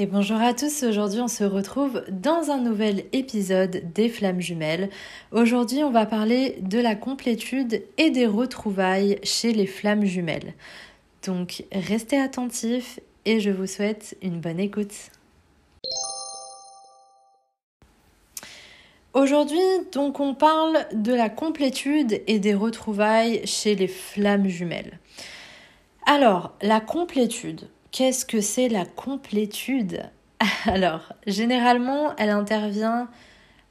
Et bonjour à tous, aujourd'hui on se retrouve dans un nouvel épisode des flammes jumelles. Aujourd'hui on va parler de la complétude et des retrouvailles chez les flammes jumelles. Donc restez attentifs et je vous souhaite une bonne écoute. Aujourd'hui, donc, on parle de la complétude et des retrouvailles chez les flammes jumelles. Alors, la complétude. Qu'est-ce que c'est la complétude? Alors, généralement, elle intervient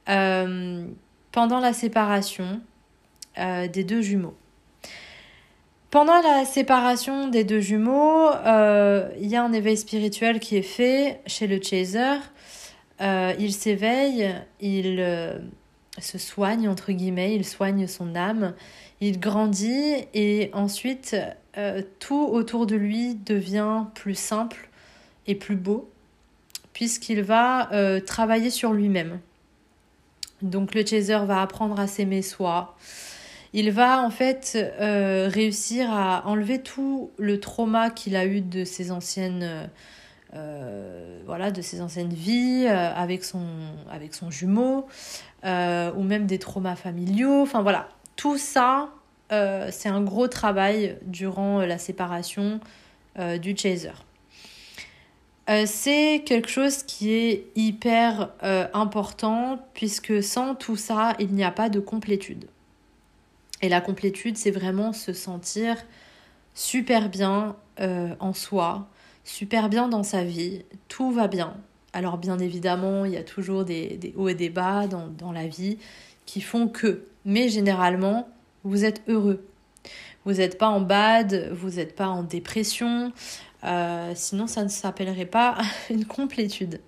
euh, pendant la séparation euh, des deux jumeaux. Pendant la séparation des deux jumeaux, euh, il y a un éveil spirituel qui est fait chez le chaser. il s'éveille, il se soigne, entre guillemets, il soigne son âme, il grandit et ensuite euh, tout autour de lui devient plus simple et plus beau, puisqu'il va euh, travailler sur lui-même. Donc le chaser va apprendre à s'aimer soi. Il va en fait euh, réussir à enlever tout le trauma qu'il a eu de ses anciennes voilà de ses anciennes vies avec son avec son jumeau ou même des traumas familiaux. Enfin voilà, tout ça euh, c'est un gros travail durant la séparation euh, du chaser. Euh, c'est quelque chose qui est hyper important puisque sans tout ça, il n'y a pas de complétude. Et la complétude, c'est vraiment se sentir super bien en soi, super bien dans sa vie, tout va bien. Alors bien évidemment, il y a toujours des, hauts et des bas dans, dans la vie qui font que, mais généralement, vous êtes heureux. Vous n'êtes pas en bad, vous n'êtes pas en dépression, euh, sinon ça ne s'appellerait pas une complétude.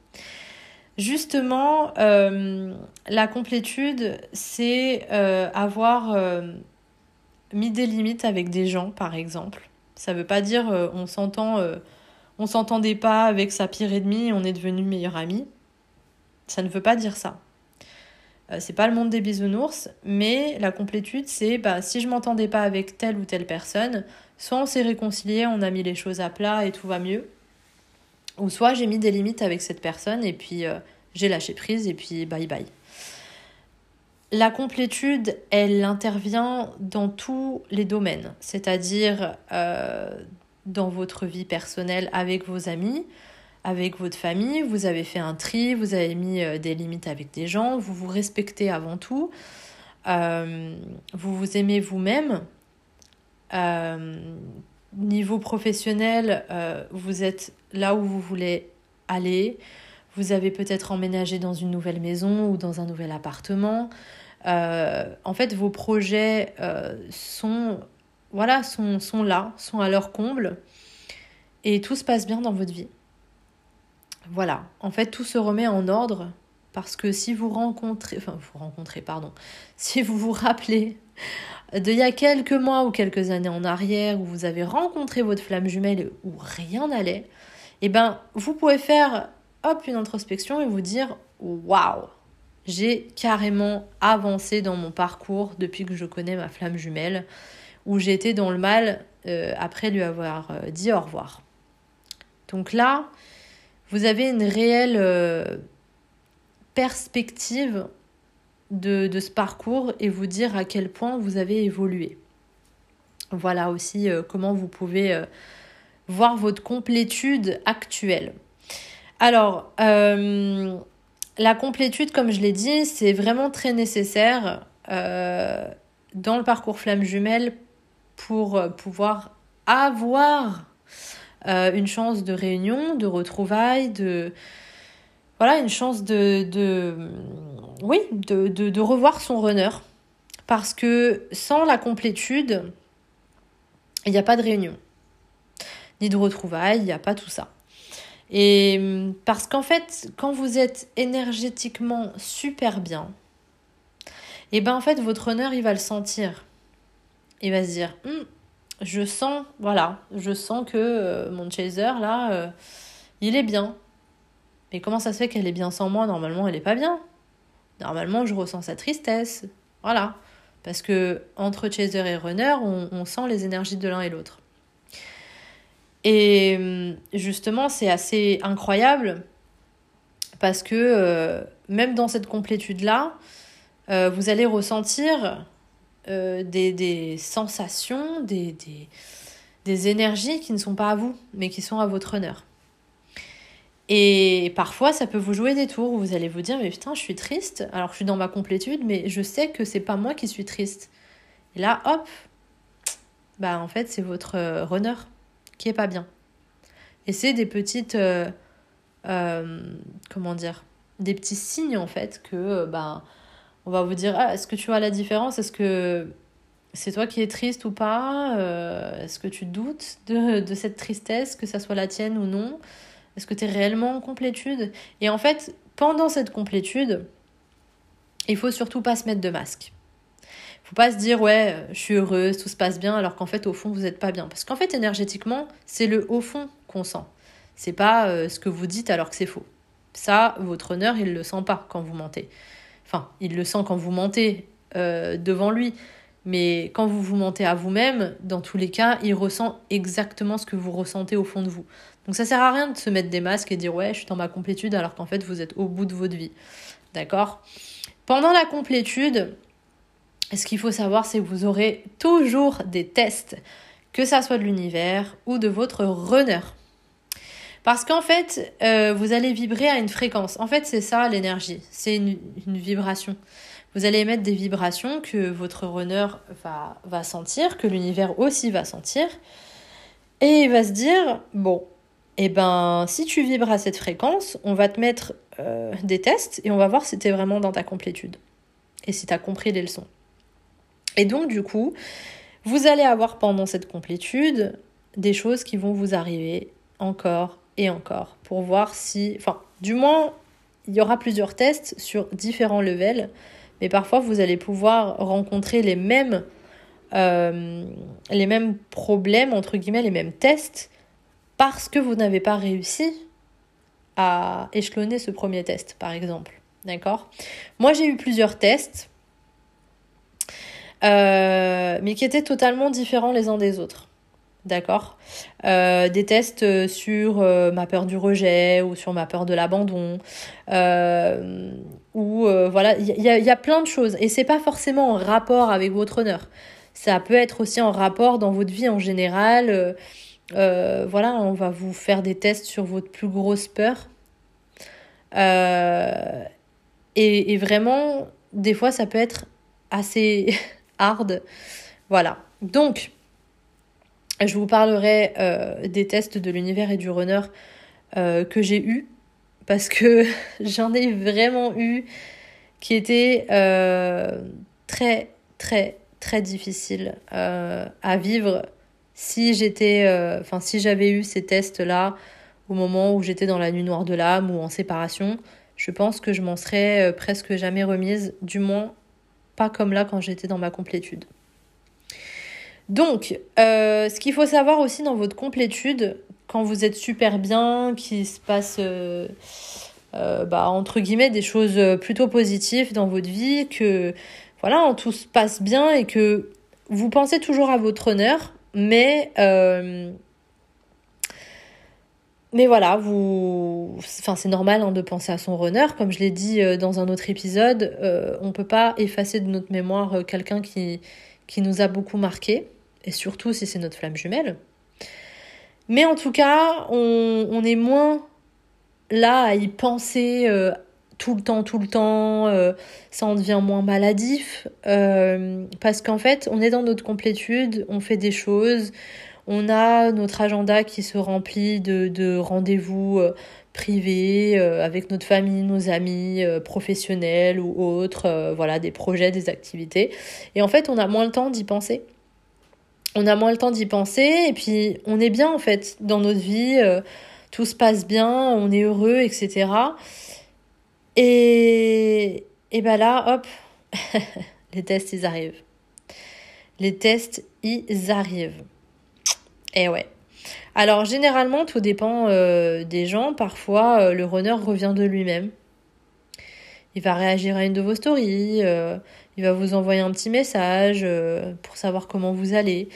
Justement, euh, la complétude, c'est euh, avoir mis des limites avec des gens, par exemple. Ça ne veut pas dire on s'entend, on s'entendait pas avec sa pire ennemie on est devenu meilleur ami. Ça ne veut pas dire ça. Euh, c'est pas le monde des bisounours, mais la complétude, c'est bah, si je m'entendais pas avec telle ou telle personne, soit on s'est réconcilié, on a mis les choses à plat et tout va mieux, ou soit j'ai mis des limites avec cette personne et puis euh, j'ai lâché prise et puis bye bye. La complétude, elle intervient dans tous les domaines, c'est-à-dire euh, dans votre vie personnelle avec vos amis, avec votre famille, vous avez fait un tri, vous avez mis euh, des limites avec des gens, vous vous respectez avant tout, euh, vous vous aimez vous-même. Euh, niveau professionnel, vous êtes là où vous voulez aller. Vous avez peut-être emménagé dans une nouvelle maison ou dans un nouvel appartement. en fait, vos projets sont, voilà, sont, sont là, sont à leur comble. Et tout se passe bien dans votre vie. Voilà, en fait tout se remet en ordre parce que si vous rencontrez, enfin vous rencontrez, pardon, si vous vous rappelez d'il y a quelques mois ou quelques années en arrière où vous avez rencontré votre flamme jumelle où rien n'allait, eh ben vous pouvez faire hop une introspection et vous dire waouh, j'ai carrément avancé dans mon parcours depuis que je connais ma flamme jumelle où j'étais dans le mal euh, après lui avoir euh, dit au revoir. Donc là, vous avez une réelle euh, perspective de, ce parcours et vous dire à quel point vous avez évolué. Voilà aussi euh, comment vous pouvez euh, voir votre complétude actuelle. Alors, la complétude, comme je l'ai dit, c'est vraiment très nécessaire dans le parcours flamme jumelle pour pouvoir avoir euh, une chance de réunion, de retrouvailles, de voilà, une chance de, de oui, de, de, revoir son runner. Parce que sans la complétude, il n'y a pas de réunion, ni de retrouvailles, il n'y a pas tout ça. Et parce qu'en fait, quand vous êtes énergétiquement super bien, et eh ben en fait, votre runner, il va le sentir. Il va se dire, hum, je sens, voilà, je sens que euh, mon chaser, là, euh, il est bien. Mais comment ça se fait qu'elle est bien sans moi? Normalement, elle est pas bien. Normalement, je ressens sa tristesse. Voilà. Parce que entre chaser et runner, on, sent les énergies de l'un et l'autre. Et hum, justement, c'est assez incroyable parce que euh, même dans cette complétude-là, euh, vous allez ressentir euh, des, des, sensations, des, des, des, énergies qui ne sont pas à vous, mais qui sont à votre honneur. Et parfois, ça peut vous jouer des tours où vous allez vous dire Mais putain, je suis triste, alors je suis dans ma complétude, mais je sais que c'est pas moi qui suis triste. Et là, hop, bah en fait, c'est votre runner qui est pas bien. Et c'est des petites. comment dire Des petits signes en fait que. bah, on va vous dire ah, est-ce que tu vois la différence? Est-ce que c'est toi qui es triste ou pas? Euh, Est-ce que tu doutes de, de, cette tristesse, que ça soit la tienne ou non? Est-ce que tu es réellement en complétude? Et en fait, pendant cette complétude, il faut surtout pas se mettre de masque. Faut pas se dire ouais, je suis heureuse, tout se passe bien, alors qu'en fait, au fond, vous n'êtes pas bien. Parce qu'en fait, énergétiquement, c'est le haut fond qu'on sent. C'est pas euh, ce que vous dites alors que c'est faux. Ça, votre honneur, il le sent pas quand vous mentez. Enfin, il le sent quand vous mentez euh, devant lui. Mais quand vous vous mentez à vous-même, dans tous les cas, il ressent exactement ce que vous ressentez au fond de vous. Donc ça sert à rien de se mettre des masques et dire ouais, je suis dans ma complétude alors qu'en fait vous êtes au bout de votre vie. D'accord? Pendant la complétude, ce qu'il faut savoir, c'est que vous aurez toujours des tests, que ça soit de l'univers ou de votre runner. Parce qu'en fait, euh, vous allez vibrer à une fréquence. En fait, c'est ça l'énergie. C'est une, vibration. Vous allez émettre des vibrations que votre runner va, va sentir, que l'univers aussi va sentir. Et il va se dire, bon, eh ben, si tu vibres à cette fréquence, on va te mettre euh, des tests et on va voir si tu es vraiment dans ta complétude. Et si tu as compris les leçons. Et donc, du coup, vous allez avoir pendant cette complétude des choses qui vont vous arriver encore et encore pour voir si, enfin, du moins, il y aura plusieurs tests sur différents levels, mais parfois vous allez pouvoir rencontrer les mêmes, euh, les mêmes problèmes, entre guillemets, les mêmes tests, parce que vous n'avez pas réussi à échelonner ce premier test, par exemple. D'accord? Moi, j'ai eu plusieurs tests, euh, mais qui étaient totalement différents les uns des autres. D'accord euh, Des tests euh, sur euh, ma peur du rejet ou sur ma peur de l'abandon. voilà, il y, y, a plein de choses. Et c'est pas forcément en rapport avec votre honneur. Ça peut être aussi en rapport dans votre vie en général. voilà, on va vous faire des tests sur votre plus grosse peur. Et, et vraiment, des fois, ça peut être assez hard. Voilà. Donc, je vous parlerai euh, des tests de l'univers et du runner euh, que j'ai eu parce que j'en ai vraiment eu qui étaient euh, très très très difficiles à vivre si j'étais enfin si j'avais eu ces tests là au moment où j'étais dans la nuit noire de l'âme ou en séparation. Je pense que je m'en serais presque jamais remise du moins pas comme là quand j'étais dans ma complétude donc, euh, ce qu'il faut savoir aussi dans votre complétude, quand vous êtes super bien, qu'il se passe, euh, euh, bah, entre guillemets, des choses plutôt positives dans votre vie, que voilà, tout se passe bien et que vous pensez toujours à votre honneur, mais voilà, vous, c'est normal hein, de penser à son runner, comme je l'ai dit dans un autre épisode, on peut pas effacer de notre mémoire quelqu'un qui qui nous a beaucoup marqué et surtout si c'est notre flamme jumelle. Mais en tout cas, on, est moins là à y penser euh, tout le temps, tout le temps, euh, ça en devient moins maladif, euh, parce qu'en fait, on est dans notre complétude, on fait des choses, on a notre agenda qui se remplit de, de rendez-vous privés avec notre famille, nos amis, professionnels ou autres, voilà, des projets, des activités. Et en fait, on a moins le temps d'y penser on a moins le temps d'y penser et puis on est bien en fait dans notre vie, euh, tout se passe bien, on est heureux, etc. Et, et ben là, hop, les tests ils arrivent. Les tests ils arrivent. Et ouais. Alors généralement tout dépend euh, des gens. Parfois euh, le runner revient de lui-même. Il va réagir à une de vos stories il va vous envoyer un petit message euh, pour savoir comment vous allez.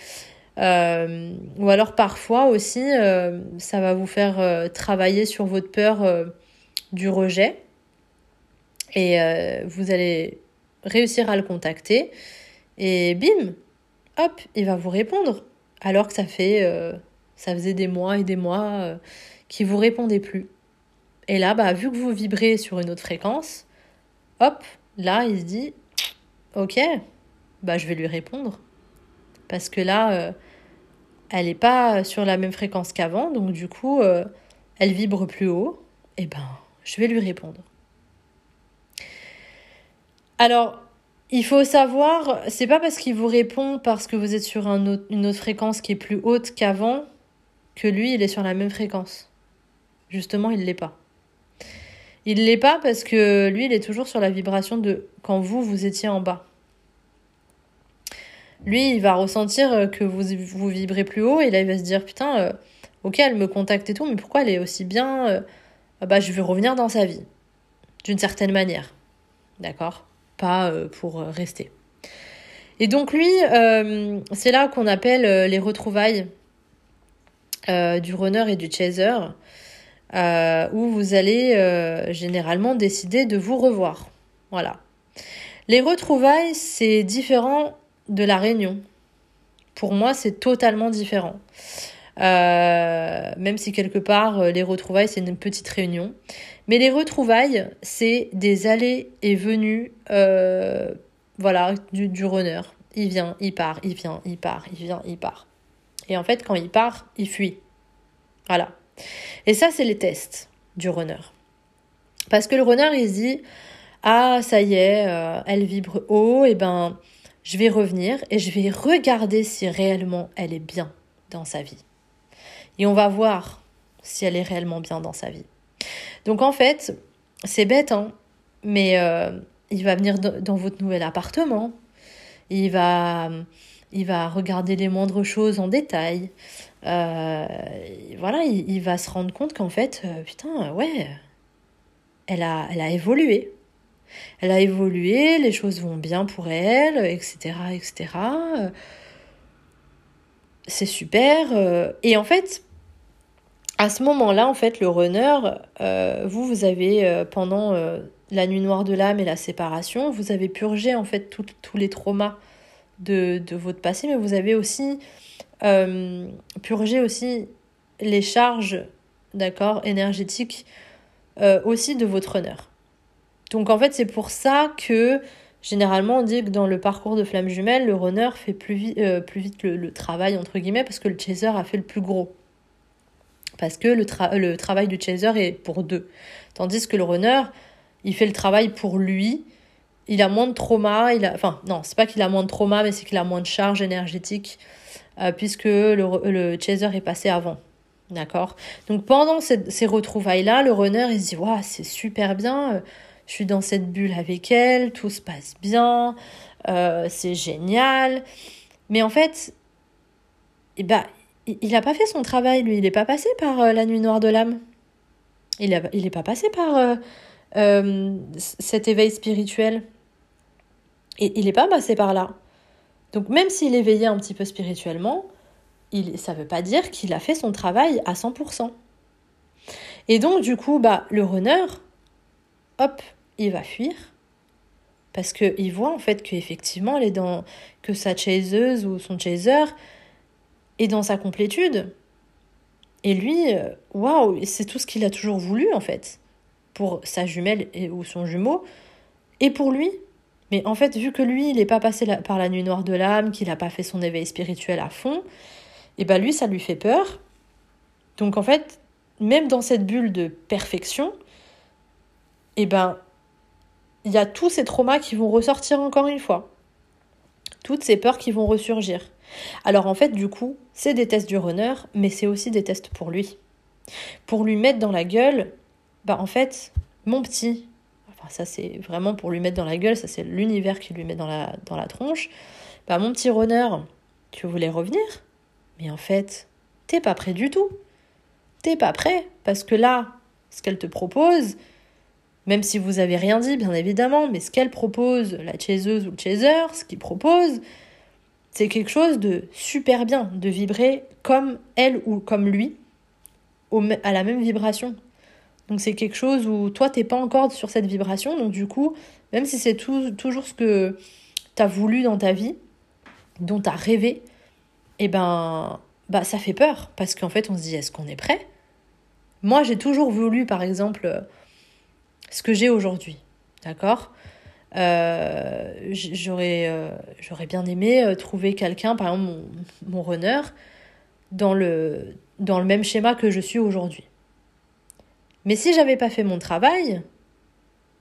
ou alors parfois aussi, ça va vous faire travailler sur votre peur du rejet. Et vous allez réussir à le contacter. Et bim, hop, il va vous répondre. Alors que ça fait, ça faisait des mois et des mois qu'il vous répondait plus. Et là, bah, vu que vous vibrez sur une autre fréquence, hop, là, il se dit, ok, bah, je vais lui répondre. Parce que là, euh, elle n'est pas sur la même fréquence qu'avant, donc du coup, euh, elle vibre plus haut, et ben, je vais lui répondre. Alors, il faut savoir, c'est pas parce qu'il vous répond parce que vous êtes sur une autre fréquence qui est plus haute qu'avant que lui, il est sur la même fréquence. Justement, il l'est pas. Il l'est pas parce que lui, il est toujours sur la vibration de quand vous, vous étiez en bas. Lui, il va ressentir euh, que vous, vous vibrez plus haut et là, il va se dire Putain, euh, ok, elle me contacte et tout, mais pourquoi elle est aussi bien euh, ah Bah, je vais revenir dans sa vie. D'une certaine manière. D'accord? Pas pour rester. Et donc, lui, c'est là qu'on appelle les retrouvailles du runner et du chaser. Euh, où vous allez euh, généralement décider de vous revoir. Voilà. Les retrouvailles, c'est différent de la réunion. Pour moi, c'est totalement différent. Euh, même si quelque part, les retrouvailles, c'est une petite réunion. Mais les retrouvailles, c'est des allées et venues voilà, du, du runner. Il vient, il part, il vient, il part, il vient, il part. Et en fait, quand il part, il fuit. Voilà. Et ça, c'est les tests du runner. Parce que le runner, il se dit, ah, ça y est, euh, elle vibre haut, et ben, je vais revenir et je vais regarder si réellement elle est bien dans sa vie. Et on va voir si elle est réellement bien dans sa vie. Donc en fait, c'est bête, hein, mais euh, il va venir dans votre nouvel appartement, il va, il va regarder les moindres choses en détail, euh, voilà, il, va se rendre compte qu'en fait, euh, putain, ouais, elle a, elle a évolué. Elle a évolué, les choses vont bien pour elle, etc., etc. C'est super. Euh, et en fait, à ce moment-là, en fait, le runner, vous, vous avez, pendant la nuit noire de l'âme et la séparation, vous avez purgé, en fait, tous les traumas de, de, votre passé, mais vous avez aussi euh, purger aussi les charges, d'accord, énergétiques euh, aussi de votre honneur. Donc en fait, c'est pour ça que généralement on dit que dans le parcours de flamme jumelle, le runner fait plus, euh, plus vite le, travail, entre guillemets, parce que le chaser a fait le plus gros. Parce que le, le travail du chaser est pour deux. Tandis que le runner, il fait le travail pour lui. Il a moins de trauma. Il a... Enfin, non, c'est pas qu'il a moins de trauma, mais c'est qu'il a moins de charge énergétique euh, puisque le, le, chaser est passé avant. D'accord? Donc pendant ces, retrouvailles-là, le runner, il se dit, waouh, c'est super bien, euh, je suis dans cette bulle avec elle, tout se passe bien, euh, c'est génial. Mais en fait, eh ben, il n'a pas fait son travail, lui, il n'est pas passé par la nuit noire de l'âme. Il n'est il pas passé par cet éveil spirituel. Et il n'est pas passé par là. Donc même s'il est éveillé un petit peu spirituellement, il, ça ne veut pas dire qu'il a fait son travail à 100%. Et donc du coup, bah, le runner, hop, il va fuir. Parce qu'il voit en fait qu'effectivement, elle est dans, que sa chaseuse ou son chaser est dans sa complétude. Et lui, euh, waouh, c'est tout ce qu'il a toujours voulu en fait. Pour sa jumelle ou son jumeau. Et pour lui, mais en fait, vu que lui, il n'est pas passé par la nuit noire de l'âme, qu'il n'a pas fait son éveil spirituel à fond, et eh ben lui, ça lui fait peur. Donc en fait, même dans cette bulle de perfection, et eh ben il y a tous ces traumas qui vont ressortir encore une fois. Toutes ces peurs qui vont ressurgir. Alors en fait, du coup, c'est des tests du runner, mais c'est aussi des tests pour lui. Pour lui mettre dans la gueule, bah en fait, mon petit, ça c'est vraiment pour lui mettre dans la gueule, ça c'est l'univers qui lui met dans la, dans la tronche. Bah mon petit runner, tu voulais revenir, mais en fait, t'es pas prêt du tout. T'es pas prêt, parce que là, ce qu'elle te propose, même si vous avez rien dit, bien évidemment, mais ce qu'elle propose, la chaiseuse ou le chaser, ce qu'il propose, c'est quelque chose de super bien, de vibrer comme elle ou comme lui, à la même vibration. Donc c'est quelque chose où toi, t'es pas encore sur cette vibration, donc du coup, même si c'est toujours ce que tu as voulu dans ta vie, dont tu as rêvé, eh ben, bah, ça fait peur, parce qu'en fait, on se dit, est-ce qu'on est prêt? Moi, j'ai toujours voulu, par exemple, ce que j'ai aujourd'hui, d'accord? Euh, j'aurais, euh, j'aurais bien aimé euh, trouver quelqu'un, par exemple mon, mon runner, dans le même schéma que je suis aujourd'hui. Mais si j'avais pas fait mon travail,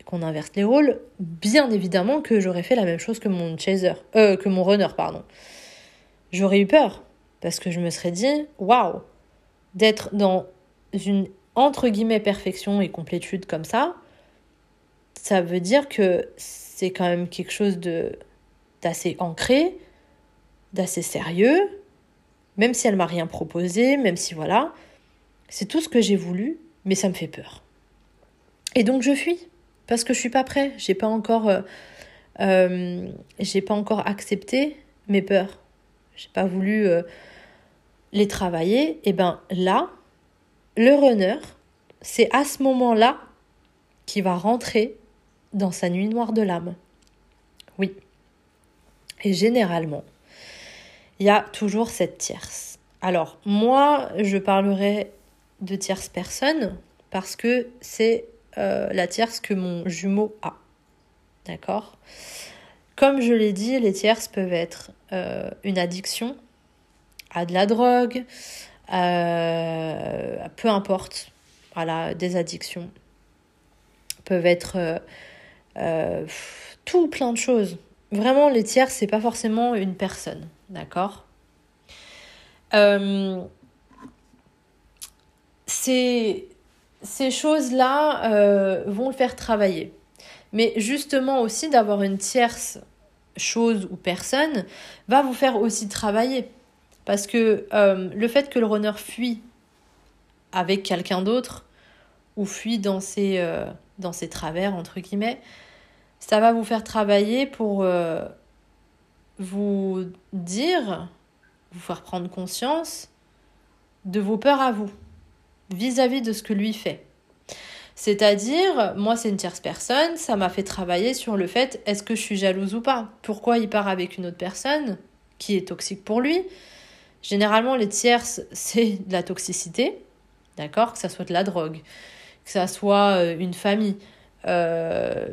qu'on inverse les rôles, bien évidemment que j'aurais fait la même chose que mon chaser, euh, que mon runner, pardon. J'aurais eu peur parce que je me serais dit, waouh, d'être dans une entre guillemets perfection et complétude comme ça, ça veut dire que c'est quand même quelque chose de d'assez ancré, d'assez sérieux, même si elle m'a rien proposé, même si voilà, c'est tout ce que j'ai voulu, mais ça me fait peur. Et donc je fuis parce que je suis pas prêt, j'ai pas encore euh, euh, j'ai pas encore accepté mes peurs. J'ai pas voulu euh, les travailler, et ben là, le runner, c'est à ce moment-là qu'il va rentrer dans sa nuit noire de l'âme. Oui. Et généralement, il y a toujours cette tierce. Alors, moi, je parlerai de tierce personne parce que c'est euh, la tierce que mon jumeau a. D'accord? Comme je l'ai dit, les tierces peuvent être euh, une addiction à de la drogue, euh, peu importe, voilà, des addictions peuvent être tout plein de choses. Vraiment, les tiers, c'est pas forcément une personne, d'accord? Ces, ces choses-là euh, vont le faire travailler. Mais justement aussi d'avoir une tierce chose ou personne va vous faire aussi travailler. Parce que euh, le fait que le runner fuit avec quelqu'un d'autre ou fuit dans ses, euh, dans ses travers, entre guillemets, ça va vous faire travailler pour vous dire, vous faire prendre conscience de vos peurs à vous vis-à-vis de ce que lui fait. C'est-à-dire, moi c'est une tierce personne, ça m'a fait travailler sur le fait est-ce que je suis jalouse ou pas? Pourquoi il part avec une autre personne qui est toxique pour lui? Généralement, les tierces, c'est de la toxicité, d'accord? Que ça soit de la drogue, que ça soit euh, une famille, euh,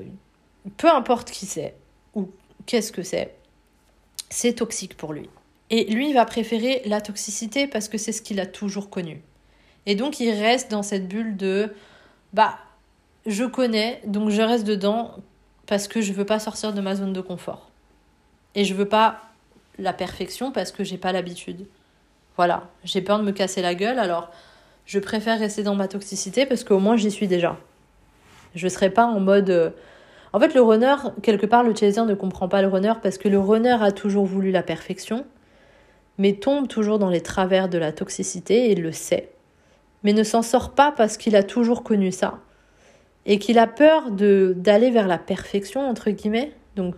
peu importe qui c'est ou qu'est-ce que c'est, c'est toxique pour lui. Et lui, il va préférer la toxicité parce que c'est ce qu'il a toujours connu. Et donc il reste dans cette bulle de bah je connais, donc je reste dedans parce que je veux pas sortir de ma zone de confort. Et je veux pas la perfection parce que j'ai pas l'habitude. Voilà, j'ai peur de me casser la gueule, alors je préfère rester dans ma toxicité parce qu'au moins j'y suis déjà. Je serai pas en mode euh, en fait, le runner, quelque part, le chaser ne comprend pas le runner parce que le runner a toujours voulu la perfection, mais tombe toujours dans les travers de la toxicité et le sait mais ne s'en sort pas parce qu'il a toujours connu ça. Et qu'il a peur de d'aller vers la perfection entre guillemets, donc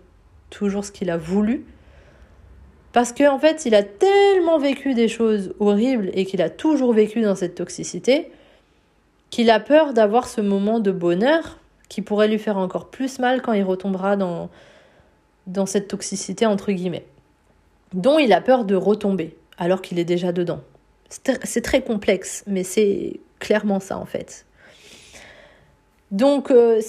toujours ce qu'il a voulu. Parce qu'en en fait, il a tellement vécu des choses horribles et qu'il a toujours vécu dans cette toxicité qu'il a peur d'avoir ce moment de bonheur qui pourrait lui faire encore plus mal quand il retombera dans dans cette toxicité entre guillemets. Dont il a peur de retomber alors qu'il est déjà dedans. C'est très complexe, mais c'est clairement ça en fait. Donc, euh,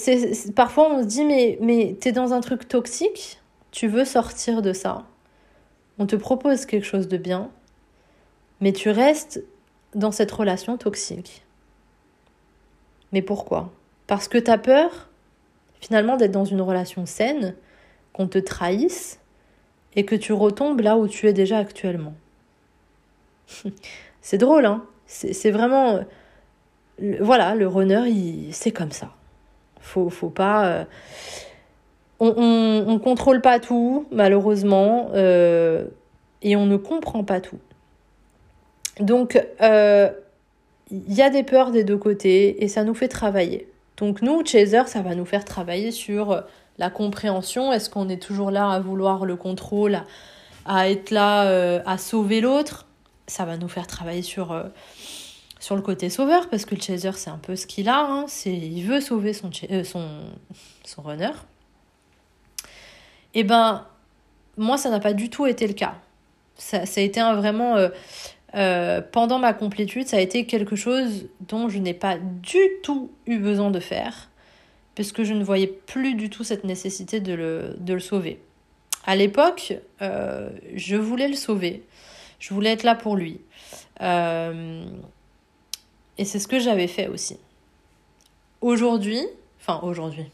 parfois on se dit, mais, mais t'es dans un truc toxique, tu veux sortir de ça. On te propose quelque chose de bien, mais tu restes dans cette relation toxique. Mais pourquoi? Parce que t'as peur, finalement, d'être dans une relation saine, qu'on te trahisse et que tu retombes là où tu es déjà actuellement. C'est drôle, hein C'est vraiment... voilà, le runner, c'est comme ça. Faut, faut pas... Euh, on, on, contrôle pas tout, malheureusement, euh, et on ne comprend pas tout. Donc, euh, il y a des peurs des deux côtés, et ça nous fait travailler. Donc nous, Chaser, ça va nous faire travailler sur la compréhension. Est-ce qu'on est toujours là à vouloir le contrôle, à être là, à sauver l'autre? Ça va nous faire travailler sur, sur le côté sauveur, parce que le chaser, c'est un peu ce qu'il a. Hein. c'est, il veut sauver son, son, son runner. Et eh ben, moi, ça n'a pas du tout été le cas. Ça, ça a été un vraiment euh, pendant ma complétude, ça a été quelque chose dont je n'ai pas du tout eu besoin de faire, parce que je ne voyais plus du tout cette nécessité de le, de le sauver. À l'époque, euh, je voulais le sauver, je voulais être là pour lui. Euh, et c'est ce que j'avais fait aussi. Aujourd'hui, enfin aujourd'hui,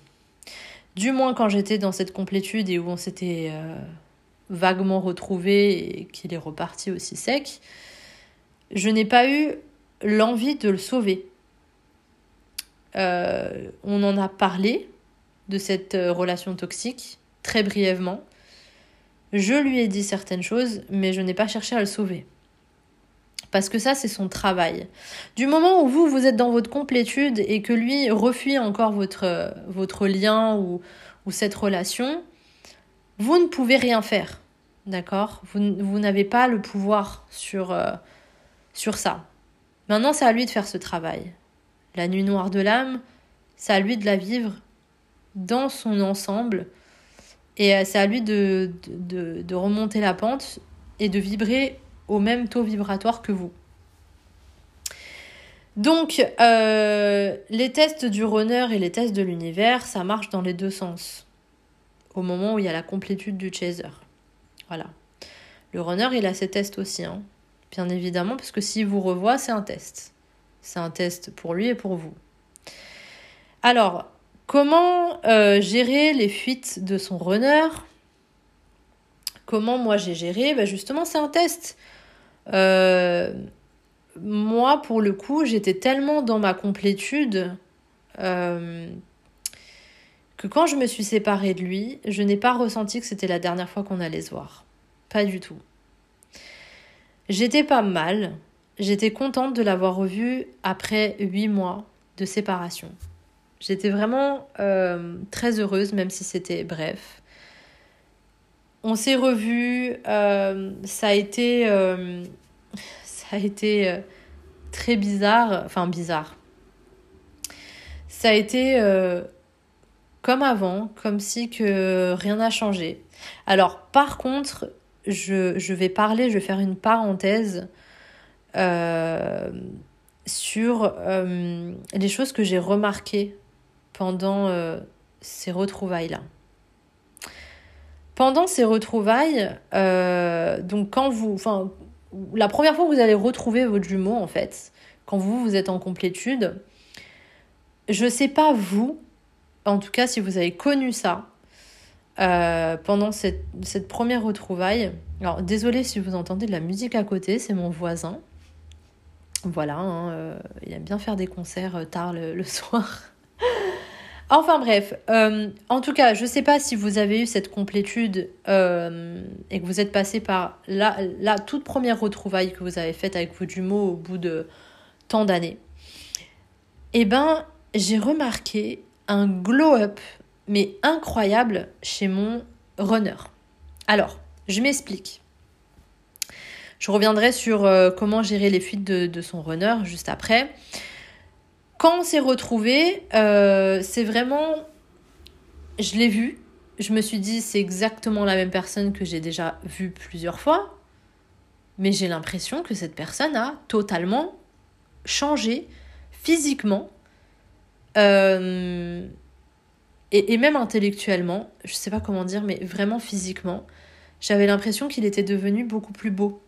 du moins quand j'étais dans cette complétude et où on s'était vaguement retrouvé et qu'il est reparti aussi sec, je n'ai pas eu l'envie de le sauver. Euh, on en a parlé de cette euh, relation toxique très brièvement. Je lui ai dit certaines choses, mais je n'ai pas cherché à le sauver. Parce que ça, c'est son travail. Du moment où vous, vous êtes dans votre complétude et que lui refuit encore votre, votre lien ou, ou cette relation, vous ne pouvez rien faire. D'accord? Vous, vous n'avez pas le pouvoir sur, euh, sur ça. Maintenant, c'est à lui de faire ce travail. La nuit noire de l'âme, c'est à lui de la vivre dans son ensemble. Et euh, c'est à lui de, remonter la pente et de vibrer au même taux vibratoire que vous. Donc, euh, les tests du runner et les tests de l'univers, ça marche dans les deux sens. Au moment où il y a la complétude du chaser. Voilà. Le runner, il a ses tests aussi. Hein bien évidemment, parce que s'il vous revoit, c'est un test. C'est un test pour lui et pour vous. Alors, comment euh, gérer les fuites de son runner? Comment moi j'ai géré? Ben Justement, c'est un test. Euh, moi, pour le coup, j'étais tellement dans ma complétude euh, que quand je me suis séparée de lui, je n'ai pas ressenti que c'était la dernière fois qu'on allait se voir. Pas du tout. J'étais pas mal. J'étais contente de l'avoir revu après huit mois de séparation. J'étais vraiment euh, très heureuse, même si c'était bref. On s'est revus. Euh, ça a été, euh, ça a été très bizarre. Enfin bizarre. Ça a été comme avant, comme si que rien n'a changé. Alors par contre, je, vais parler, je vais faire une parenthèse sur les choses que j'ai remarquées pendant euh, ces retrouvailles-là. Pendant ces retrouvailles, donc quand vous, enfin, la première fois que vous allez retrouver votre jumeau, en fait, quand vous, vous êtes en complétude, je sais pas vous, en tout cas si vous avez connu ça, euh, pendant cette, cette, première retrouvaille. Alors, désolé si vous entendez de la musique à côté, c'est mon voisin. Voilà, hein, euh, il aime bien faire des concerts euh, tard le, soir. Enfin bref, en tout cas, je ne sais pas si vous avez eu cette complétude et que vous êtes passé par la, la toute première retrouvaille que vous avez faite avec vos jumeaux au bout de tant d'années. Eh ben, j'ai remarqué un glow-up mais incroyable chez mon runner. Alors, je m'explique. Je reviendrai sur euh, comment gérer les fuites de, son runner juste après. Quand on s'est retrouvé, euh, c'est vraiment... Je l'ai vu, je me suis dit c'est exactement la même personne que j'ai déjà vue plusieurs fois, mais j'ai l'impression que cette personne a totalement changé physiquement. Euh, et, même intellectuellement, je sais pas comment dire, mais vraiment physiquement, j'avais l'impression qu'il était devenu beaucoup plus beau.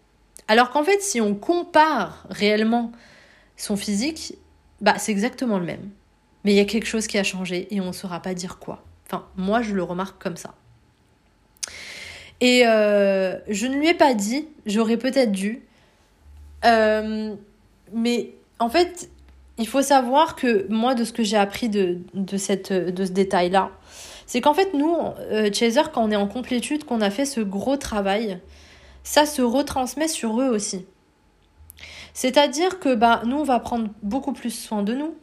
Alors qu'en fait, si on compare réellement son physique, bah c'est exactement le même. Mais il y a quelque chose qui a changé et on ne saura pas dire quoi. Enfin, moi, je le remarque comme ça. Et euh, je ne lui ai pas dit, j'aurais peut-être dû. euh, mais en fait, il faut savoir que moi, de ce que j'ai appris de, cette, de ce détail-là, c'est qu'en fait, nous, euh, Chaser, quand on est en complétude, qu'on a fait ce gros travail, ça se retransmet sur eux aussi. C'est-à-dire que bah, nous, on va prendre beaucoup plus soin de nous.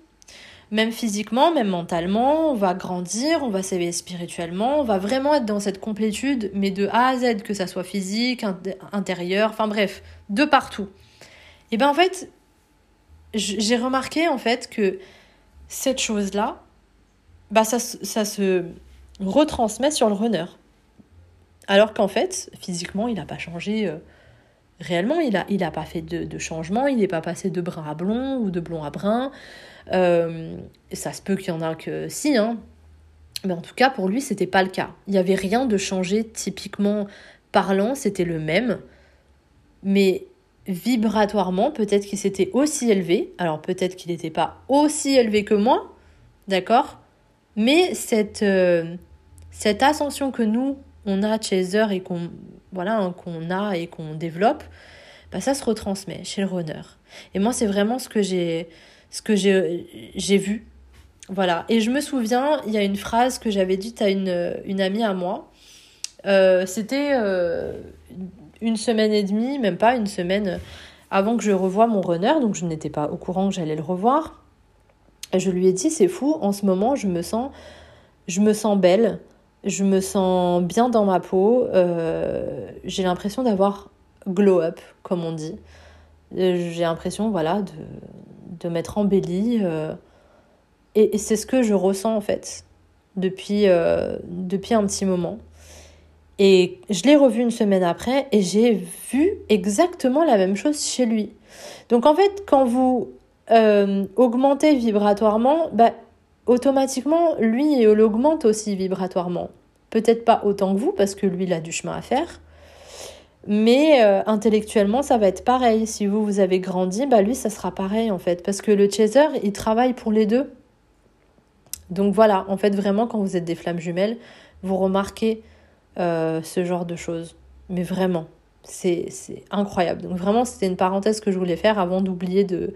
même physiquement, même mentalement, on va grandir, on va s'éveiller spirituellement, on va vraiment être dans cette complétude, mais de A à Z, que ça soit physique, intérieur, enfin bref, de partout. Et ben en fait, j'ai remarqué en fait que cette chose-là, bah ça, ça se retransmet sur le runner. Alors qu'en fait, physiquement, il n'a pas changé euh, réellement, il n'a il a pas fait de, changement, il n'est pas passé de brun à blond ou de blond à brun. Euh, ça se peut qu'il y en a que si, hein. Mais en tout cas, pour lui, c'était pas le cas. Il n'y avait rien de changé typiquement parlant, c'était le même. Mais vibratoirement, peut-être qu'il s'était aussi élevé. Alors peut-être qu'il n'était pas aussi élevé que moi, d'accord Mais cette, euh, cette ascension que nous, on a Chaser et qu'on voilà, hein, qu'on a et qu'on développe, bah, ça se retransmet chez le runner. Et moi, c'est vraiment ce que j'ai ce que j'ai vu. Voilà. Et je me souviens, il y a une phrase que j'avais dite à une, une amie à moi. Euh, C'était euh, une semaine et demie, même pas une semaine avant que je revoie mon runner, donc je n'étais pas au courant que j'allais le revoir. Je lui ai dit, c'est fou, en ce moment, je me sens, je me sens belle, je me sens bien dans ma peau, euh, j'ai l'impression d'avoir glow up, comme on dit. Euh, j'ai l'impression, voilà, de, de m'être embellie. Euh, et, c'est ce que je ressens, en fait, depuis, depuis un petit moment. Et je l'ai revu une semaine après et j'ai vu exactement la même chose chez lui. Donc en fait, quand vous augmentez vibratoirement, bah, automatiquement, lui, il augmente aussi vibratoirement. Peut-être pas autant que vous, parce que lui, il a du chemin à faire. Mais euh, intellectuellement, ça va être pareil. Si vous, vous avez grandi, bah lui, ça sera pareil, en fait. Parce que le chaser, il travaille pour les deux. Donc voilà, en fait, vraiment, quand vous êtes des flammes jumelles, vous remarquez euh, ce genre de choses. Mais vraiment, c'est incroyable. Donc vraiment, c'était une parenthèse que je voulais faire avant d'oublier de,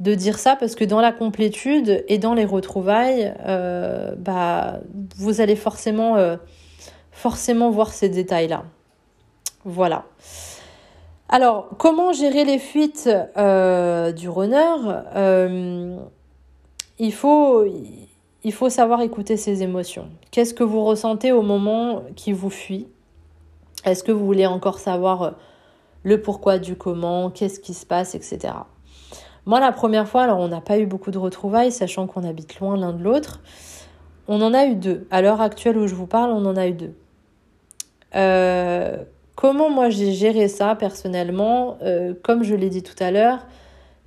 de dire ça parce que dans la complétude et dans les retrouvailles, euh, bah, vous allez forcément, euh, forcément voir ces détails-là. Voilà. Alors, comment gérer les fuites euh, du runner? Il, faut, il faut savoir écouter ses émotions. Qu'est-ce que vous ressentez au moment qui vous fuit? Est-ce que vous voulez encore savoir le pourquoi du comment, qu'est-ce qui se passe, etc. Moi, la première fois, alors on n'a pas eu beaucoup de retrouvailles, sachant qu'on habite loin l'un de l'autre. On en a eu deux. À l'heure actuelle où je vous parle, on en a eu deux. Euh, comment moi j'ai géré ça personnellement? Euh, Comme je l'ai dit tout à l'heure,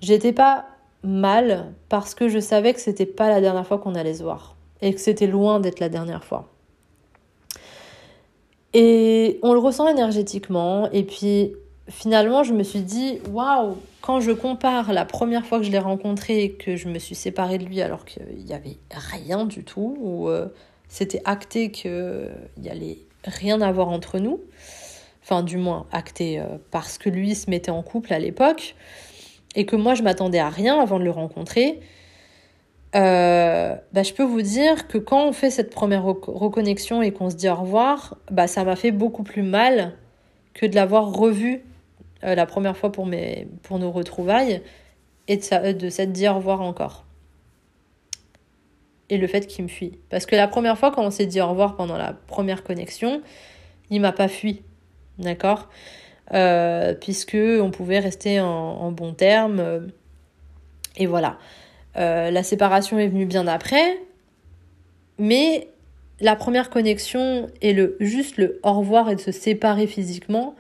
j'étais pas mal parce que je savais que c'était pas la dernière fois qu'on allait se voir et que c'était loin d'être la dernière fois. Et on le ressent énergétiquement et puis finalement, je me suis dit, waouh, quand je compare la première fois que je l'ai rencontré que je me suis séparée de lui alors qu'il n'y avait rien du tout, ou euh, c'était acté qu'il n'y allait rien avoir entre nous, enfin du moins acté euh, parce que lui se mettait en couple à l'époque, et que moi je m'attendais à rien avant de le rencontrer, euh, bah, je peux vous dire que quand on fait cette première reconnexion et qu'on se dit au revoir, bah, ça m'a fait beaucoup plus mal que de l'avoir revu euh, la première fois pour, mes, pour nos retrouvailles et de, de s'être dit au revoir encore. Et le fait qu'il me fuit. Parce que la première fois, quand on s'est dit au revoir pendant la première connexion, il m'a pas fui. D'accord? Euh, Puisque on pouvait rester en, bon terme. et voilà. Euh, la séparation est venue bien après. Mais la première connexion et le juste le au revoir et de se séparer physiquement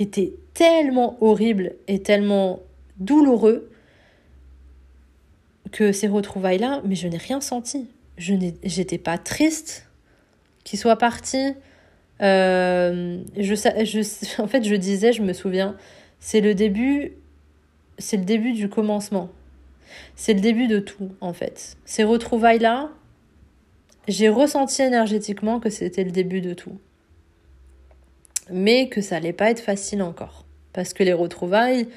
était tellement horrible et tellement douloureux que ces retrouvailles-là, mais je n'ai rien senti. Je n'étais pas triste qu'il soit parti. Euh, en fait, je disais, je me souviens, c'est le début, c'est le début du commencement. C'est le début de tout, en fait. Ces retrouvailles-là, j'ai ressenti énergétiquement que c'était le début de tout. Mais que ça allait pas être facile encore. Parce que les retrouvailles,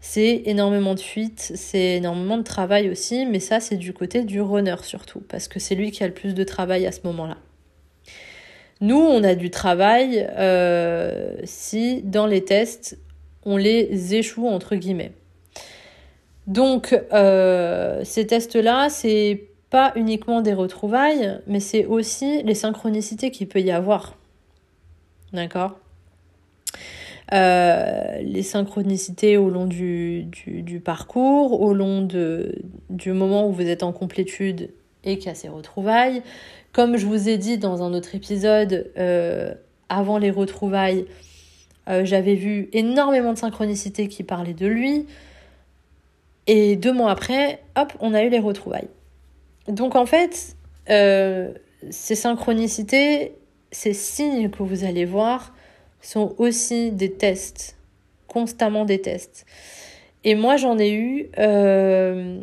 c'est énormément de fuite, c'est énormément de travail aussi, mais ça c'est du côté du runner surtout, parce que c'est lui qui a le plus de travail à ce moment-là. Nous, on a du travail euh, si dans les tests, on les échoue entre guillemets. Donc, euh, ces tests-là, c'est pas uniquement des retrouvailles, mais c'est aussi les synchronicités qu'il peut y avoir. D'accord euh, les synchronicités au long du, parcours, au long du moment où vous êtes en complétude et qu'il y a ces retrouvailles. Comme je vous ai dit dans un autre épisode, euh, avant les retrouvailles, euh, j'avais vu énormément de synchronicités qui parlaient de lui. Et deux mois après, hop, on a eu les retrouvailles. Donc en fait, ces synchronicités, ces signes que vous allez voir, sont aussi des tests, constamment des tests. Et moi, j'en ai eu, euh,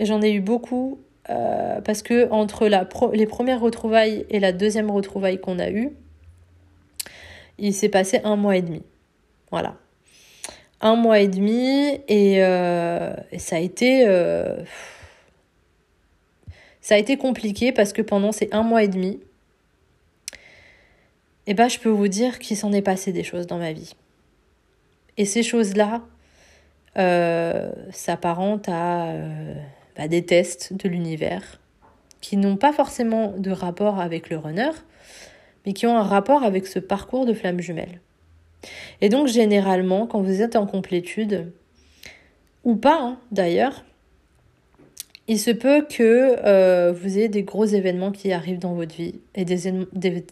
j'en ai eu beaucoup euh, parce que entre la les premières retrouvailles et la deuxième retrouvaille qu'on a eue, il s'est passé un mois et demi. Voilà. Un mois et demi et, euh, et ça a été ça a été compliqué parce que pendant ces un mois et demi, eh ben, je peux vous dire qu'il s'en est passé des choses dans ma vie. Et ces choses-là euh, s'apparentent à euh, bah, des tests de l'univers qui n'ont pas forcément de rapport avec le runner, mais qui ont un rapport avec ce parcours de flamme jumelle. Et donc généralement, quand vous êtes en complétude, ou pas hein, d'ailleurs, il se peut que euh, vous ayez des gros événements qui arrivent dans votre vie et des, des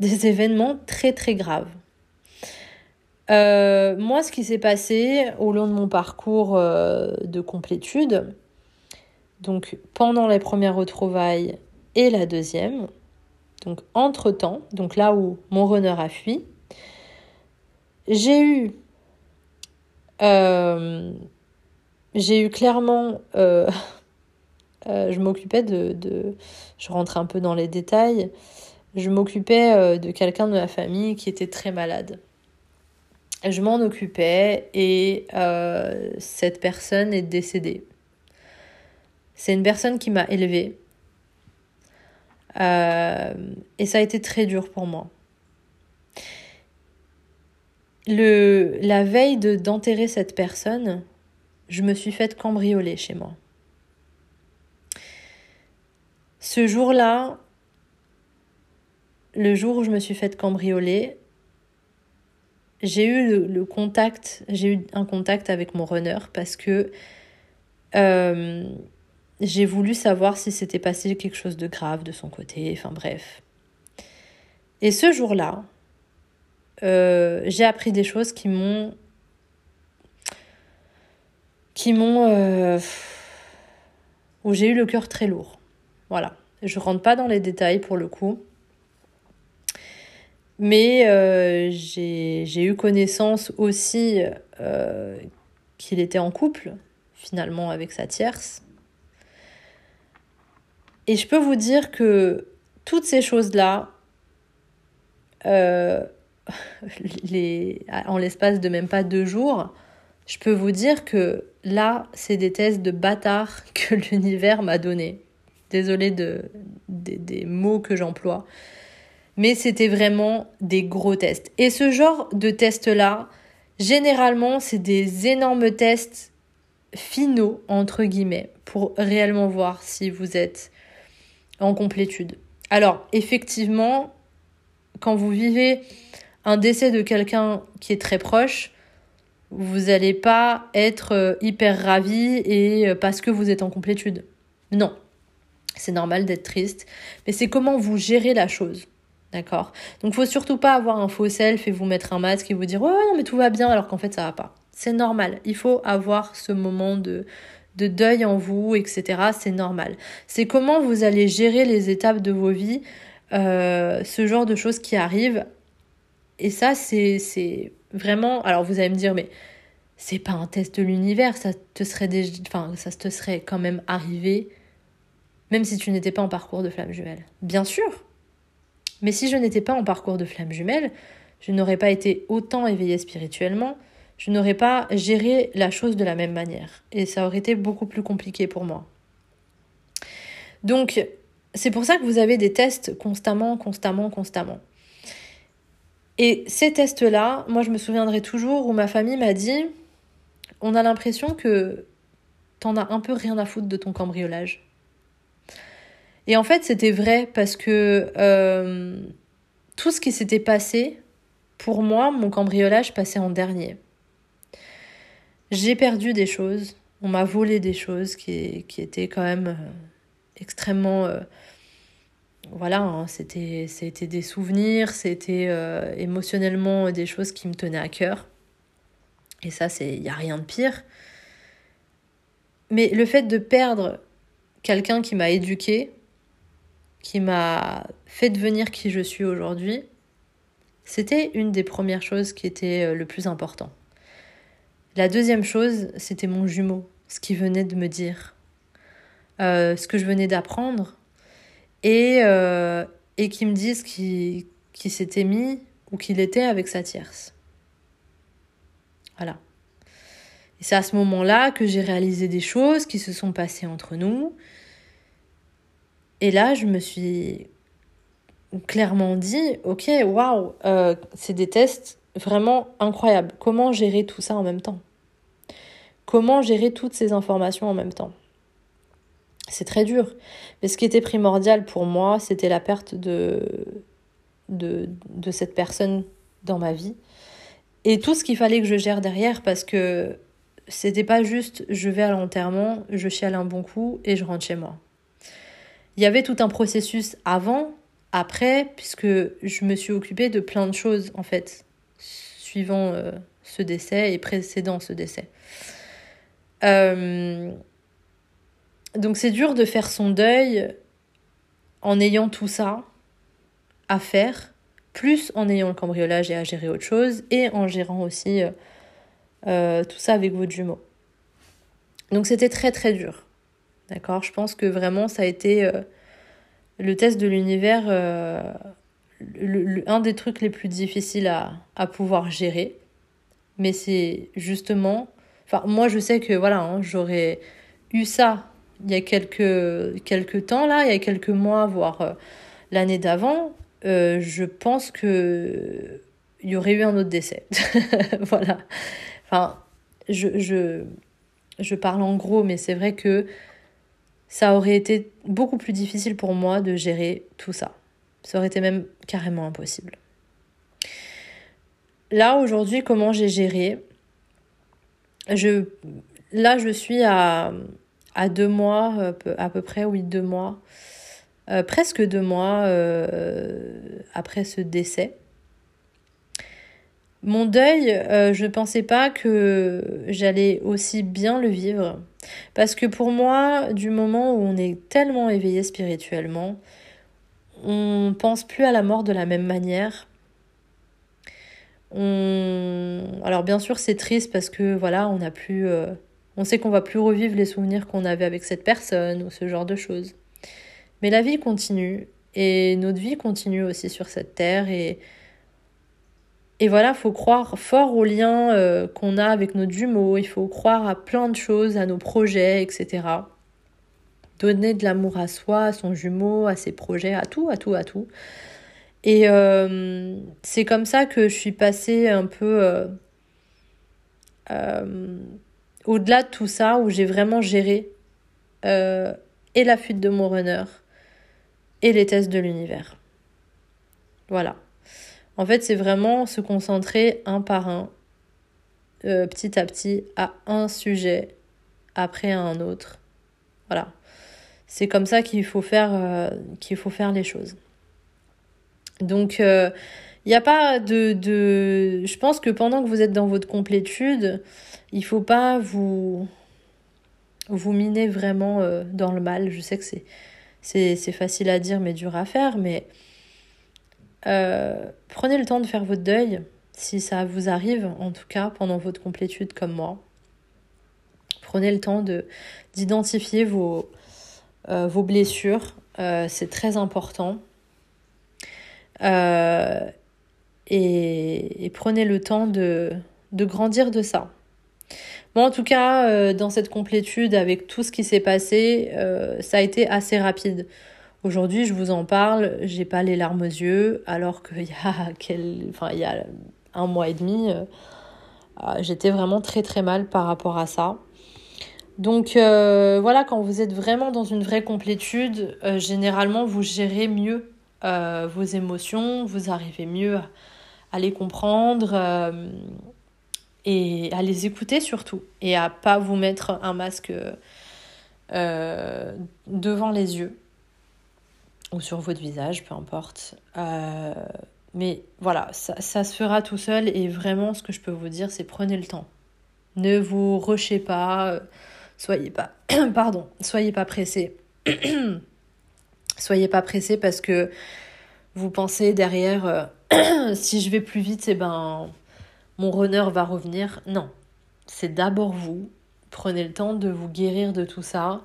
événements très très graves. Euh, moi, ce qui s'est passé au long de mon parcours euh, de complétude, donc pendant les premières retrouvailles et la deuxième, donc entre-temps, donc là où mon runner a fui, j'ai eu j'ai eu clairement... Euh, euh, je m'occupais de, Je rentre un peu dans les détails. Je m'occupais euh, de quelqu'un de ma famille qui était très malade. Je m'en occupais et cette personne est décédée. C'est une personne qui m'a élevée. et ça a été très dur pour moi. Le, la veille de d'enterrer cette personne, je me suis faite cambrioler chez moi. Ce jour-là, le jour où je me suis faite cambrioler, j'ai eu le, contact, j'ai eu un contact avec mon runner parce que euh, j'ai voulu savoir si s'était passé quelque chose de grave de son côté, enfin bref. Et ce jour-là, euh, j'ai appris des choses qui m'ont qui m'ont... Euh, où j'ai eu le cœur très lourd. Voilà. Je rentre pas dans les détails pour le coup. Mais euh, j'ai eu connaissance aussi euh, qu'il était en couple, finalement, avec sa tierce. Et je peux vous dire que toutes ces choses-là, les, en l'espace de même pas deux jours, je peux vous dire que là, c'est des tests de bâtard que l'univers m'a donné. Désolée de, des mots que j'emploie. Mais c'était vraiment des gros tests. Et ce genre de tests-là, généralement, c'est des énormes tests finaux, entre guillemets, pour réellement voir si vous êtes en complétude. Alors, effectivement, quand vous vivez un décès de quelqu'un qui est très proche, vous n'allez pas être euh, hyper ravi et euh, parce que vous êtes en complétude. Non. C'est normal d'être triste, mais c'est comment vous gérez la chose. D'accord? Donc faut surtout pas avoir un faux self et vous mettre un masque et vous dire "Oh non, mais tout va bien" alors qu'en fait ça va pas. C'est normal. Il faut avoir ce moment de de deuil en vous, etc. C'est normal. C'est comment vous allez gérer les étapes de vos vies, euh, ce genre de choses qui arrivent. Et ça, c'est Vraiment, alors vous allez me dire, mais c'est pas un test de l'univers, ça te serait déjà, enfin, ça te serait quand même arrivé, même si tu n'étais pas en parcours de flamme jumelle. Bien sûr. Mais si je n'étais pas en parcours de flamme jumelle, je n'aurais pas été autant éveillée spirituellement, je n'aurais pas géré la chose de la même manière. Et ça aurait été beaucoup plus compliqué pour moi. Donc, c'est pour ça que vous avez des tests constamment, constamment, constamment. Et ces tests-là, moi je me souviendrai toujours où ma famille m'a dit, on a l'impression que t'en as un peu rien à foutre de ton cambriolage. Et en fait, c'était vrai parce que euh, tout ce qui s'était passé, pour moi, mon cambriolage passait en dernier. J'ai perdu des choses, on m'a volé des choses qui, étaient quand même euh, extrêmement... Euh, voilà, hein, c'était, c'était des souvenirs, c'était émotionnellement des choses qui me tenaient à cœur. Et ça, il n'y a rien de pire. Mais le fait de perdre quelqu'un qui m'a éduqué, qui m'a fait devenir qui je suis aujourd'hui, c'était une des premières choses qui était euh, le plus important. La deuxième chose, c'était mon jumeau, ce qu'il venait de me dire, euh, ce que je venais d'apprendre, et, euh, et qui me dise qu'il qui s'était mis ou qu'il était avec sa tierce. Voilà. Et c'est à ce moment-là que j'ai réalisé des choses qui se sont passées entre nous. Et là, je me suis clairement dit, ok, waouh, euh, c'est des tests vraiment incroyables. Comment gérer tout ça en même temps? Comment gérer toutes ces informations en même temps? C'est très dur. Mais ce qui était primordial pour moi, c'était la perte de, de, de cette personne dans ma vie. Et tout ce qu'il fallait que je gère derrière parce que c'était pas juste je vais à l'enterrement, je chiale un bon coup et je rentre chez moi. Il y avait tout un processus avant, après, puisque je me suis occupée de plein de choses en fait, suivant euh, ce décès et précédant ce décès. Euh, donc c'est dur de faire son deuil en ayant tout ça à faire, plus en ayant le cambriolage et à gérer autre chose, et en gérant aussi euh, euh, tout ça avec votre jumeau. Donc c'était très très dur. D'accord? Je pense que vraiment ça a été euh, le test de l'univers, un des trucs les plus difficiles à, à pouvoir gérer. Mais c'est justement... Enfin, moi je sais que voilà, hein, j'aurais eu ça il y a quelques, temps, là, il y a quelques mois, voire l'année d'avant, euh, je pense que il y aurait eu un autre décès. voilà. Enfin, je, parle en gros, mais c'est vrai que ça aurait été beaucoup plus difficile pour moi de gérer tout ça. Ça aurait été même carrément impossible. Là, aujourd'hui, comment j'ai géré? Là, je suis à, à deux mois, à peu près, oui, deux mois euh, presque deux mois euh, après ce décès. Mon deuil, euh, je ne pensais pas que j'allais aussi bien le vivre. Parce que pour moi, du moment où on est tellement éveillé spirituellement, on pense plus à la mort de la même manière. On... Alors bien sûr, c'est triste parce que voilà, on a plus, on sait qu'on va plus revivre les souvenirs qu'on avait avec cette personne ou ce genre de choses. Mais la vie continue et notre vie continue aussi sur cette terre et et voilà, faut croire fort aux liens euh, qu'on a avec nos jumeaux, il faut croire à plein de choses, à nos projets, etc. Donner de l'amour à soi, à son jumeau, à ses projets, à tout, à tout, à tout. Et euh, c'est comme ça que je suis passée un peu euh, au-delà de tout ça, où j'ai vraiment géré et la fuite de mon runner, et les tests de l'univers. Voilà. En fait, c'est vraiment se concentrer un par un, euh, petit à petit, à un sujet après un autre. Voilà. C'est comme ça qu'il faut euh, qu'il faut faire les choses. Donc, il euh, n'y a pas de, de. Je pense que pendant que vous êtes dans votre complétude, il faut pas vous vous miner vraiment dans le mal. Je sais que c'est facile à dire mais dur à faire, mais euh, prenez le temps de faire votre deuil, si ça vous arrive, en tout cas pendant votre complétude comme moi. Prenez le temps de d'identifier vos, euh, vos blessures, euh, c'est très important. Et, prenez le temps de, de grandir de ça. Moi, en tout cas, euh, dans cette complétude, avec tout ce qui s'est passé, euh, ça a été assez rapide. Aujourd'hui, je vous en parle, j'ai pas les larmes aux yeux, alors qu'il y a, quel... enfin, il y a un mois et demi, J'étais vraiment très très mal par rapport à ça. Donc voilà, quand vous êtes vraiment dans une vraie complétude, généralement vous gérez mieux vos émotions, vous arrivez mieux à les comprendre et à les écouter surtout et à pas vous mettre un masque euh, devant les yeux ou sur votre visage, peu importe. Euh, mais voilà, ça, ça, se fera tout seul et vraiment ce que je peux vous dire, c'est prenez le temps. Ne vous rushez pas, euh, soyez pas, pardon, soyez pas pressé. soyez pas pressé parce que vous pensez derrière, si je vais plus vite, eh ben mon runner va revenir. Non, c'est d'abord vous. Prenez le temps de vous guérir de tout ça.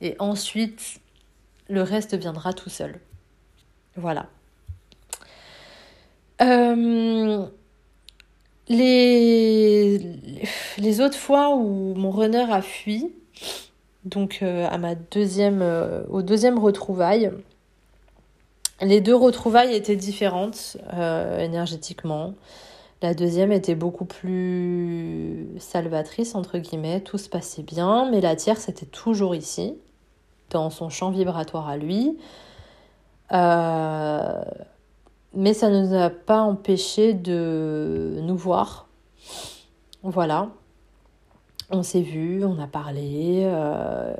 Et ensuite, le reste viendra tout seul. Voilà. Euh, les, autres fois où mon runner a fui, donc euh, à ma deuxième, euh, au deuxième retrouvaille, les deux retrouvailles étaient différentes énergétiquement. La deuxième était beaucoup plus salvatrice, entre guillemets, tout se passait bien, mais la tierce était toujours ici, dans son champ vibratoire à lui. Euh, mais ça ne nous a pas empêché de nous voir. Voilà. On s'est vu, on a parlé. Euh,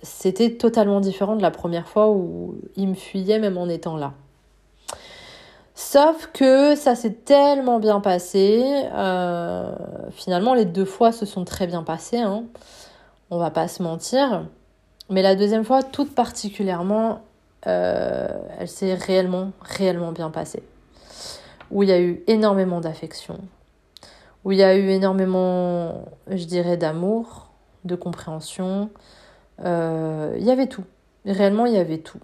c'était totalement différent de la première fois où il me fuyait même en étant là. Sauf que ça s'est tellement bien passé. Euh, finalement, les deux fois se sont très bien passées. Hein. On va pas se mentir. Mais la deuxième fois, toute particulièrement, euh, elle s'est réellement, réellement bien passée. Où il y a eu énormément d'affection. Où il y a eu énormément, je dirais, d'amour, de compréhension. Euh, il y avait tout. Réellement, il y avait tout.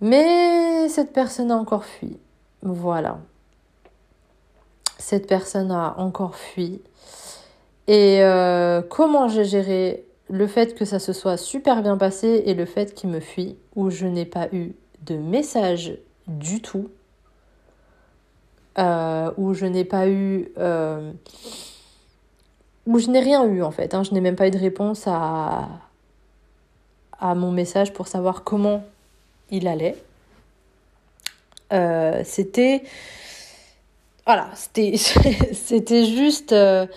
Mais cette personne a encore fui. Voilà. Cette personne a encore fui. Et euh, comment j'ai géré le fait que ça se soit super bien passé et le fait qu'il me fuit, où je n'ai pas eu de message du tout, euh, où je n'ai pas eu... Euh, où je n'ai rien eu en fait. Hein. Je n'ai même pas eu de réponse à, à mon message pour savoir comment il allait. Euh, c'était voilà, c'était c'était juste la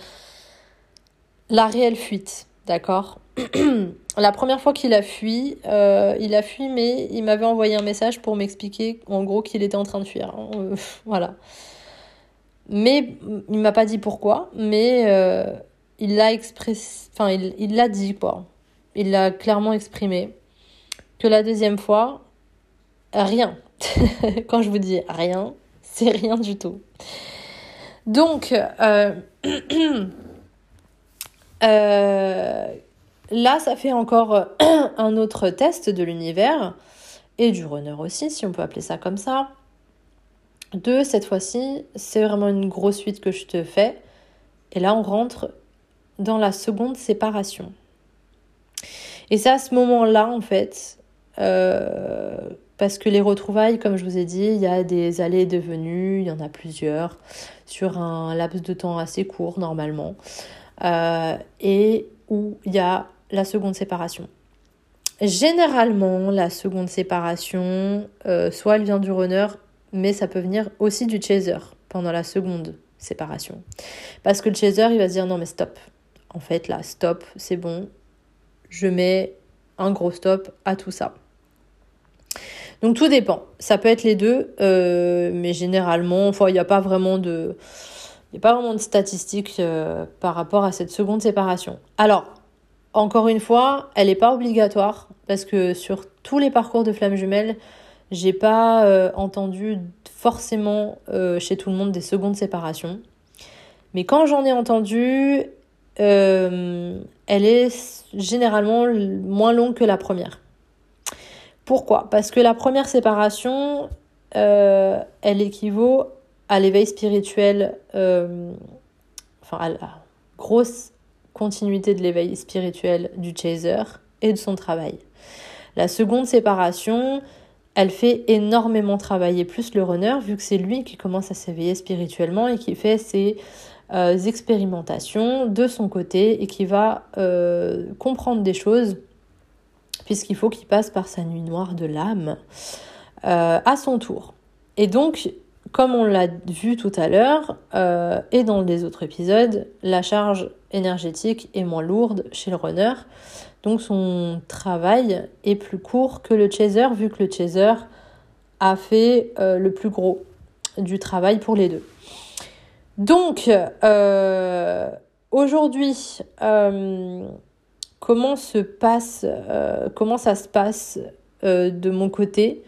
réelle fuite, d'accord? La première fois qu'il a fui, euh, il a fui, mais il m'avait envoyé un message pour m'expliquer en gros qu'il était en train de fuir. Hein, voilà. Mais il m'a pas dit pourquoi, mais il l'a exprimé, enfin il l'a dit quoi. Il l'a clairement exprimé que la deuxième fois, rien. Quand je vous dis rien, c'est rien du tout. Donc, euh, euh, là, ça fait encore un autre test de l'univers et du runner aussi, si on peut appeler ça comme ça. Deux, cette fois-ci, c'est vraiment une grosse suite que je te fais. Et là, on rentre dans la seconde séparation. Et c'est à ce moment-là, en fait, euh, parce que les retrouvailles, comme je vous ai dit, il y a des allées et des venues, il y en a plusieurs, sur un laps de temps assez court normalement, euh, et où il y a la seconde séparation. Généralement, la seconde séparation, euh, soit elle vient du runner, mais ça peut venir aussi du chaser pendant la seconde séparation. Parce que le chaser, il va se dire non mais stop. En fait là, stop, c'est bon. Je mets un gros stop à tout ça. Donc tout dépend. Ça peut être les deux, euh, mais généralement, il n'y a pas vraiment de, il a pas vraiment de statistiques euh, par rapport à cette seconde séparation. Alors, encore une fois, elle n'est pas obligatoire parce que sur tous les parcours de flammes jumelles, j'ai pas euh, entendu forcément chez tout le monde des secondes séparations. Mais quand j'en ai entendu, elle est généralement moins longue que la première. Pourquoi? Parce que la première séparation, euh, elle équivaut à l'éveil spirituel, euh, enfin à la grosse continuité de l'éveil spirituel du chaser et de son travail. La seconde séparation, elle fait énormément travailler plus le runner, vu que c'est lui qui commence à s'éveiller spirituellement et qui fait ses expérimentations de son côté et qui va comprendre des choses puisqu'il faut qu'il passe par sa nuit noire de l'âme à son tour. Et donc, comme on l'a vu tout à l'heure euh, et dans les autres épisodes, la charge énergétique est moins lourde chez le runner. Donc son travail est plus court que le chaser vu que le chaser a fait euh, le plus gros du travail pour les deux. Donc euh, aujourd'hui, comment se passe, comment ça se passe de mon côté?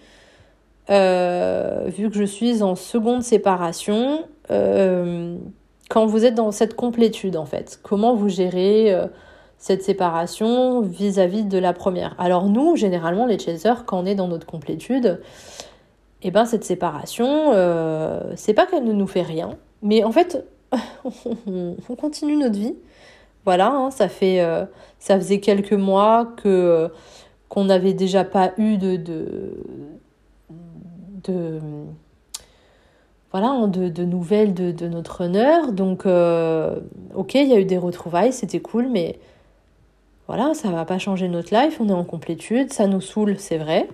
Euh, vu que je suis en seconde séparation, euh, quand vous êtes dans cette complétude en fait, comment vous gérez euh, cette séparation vis-à-vis de la première? Alors nous, généralement les chasers, quand on est dans notre complétude, et eh ben cette séparation, c'est pas qu'elle ne nous fait rien, mais en fait, on continue notre vie. Voilà, hein, ça fait, ça faisait quelques mois que qu'on n'avait déjà pas eu de, de de voilà, hein, de, nouvelles de, notre honneur. Donc, euh, ok, il y a eu des retrouvailles, c'était cool, mais voilà, ça va pas changer notre life, on est en complétude, ça nous saoule, c'est vrai.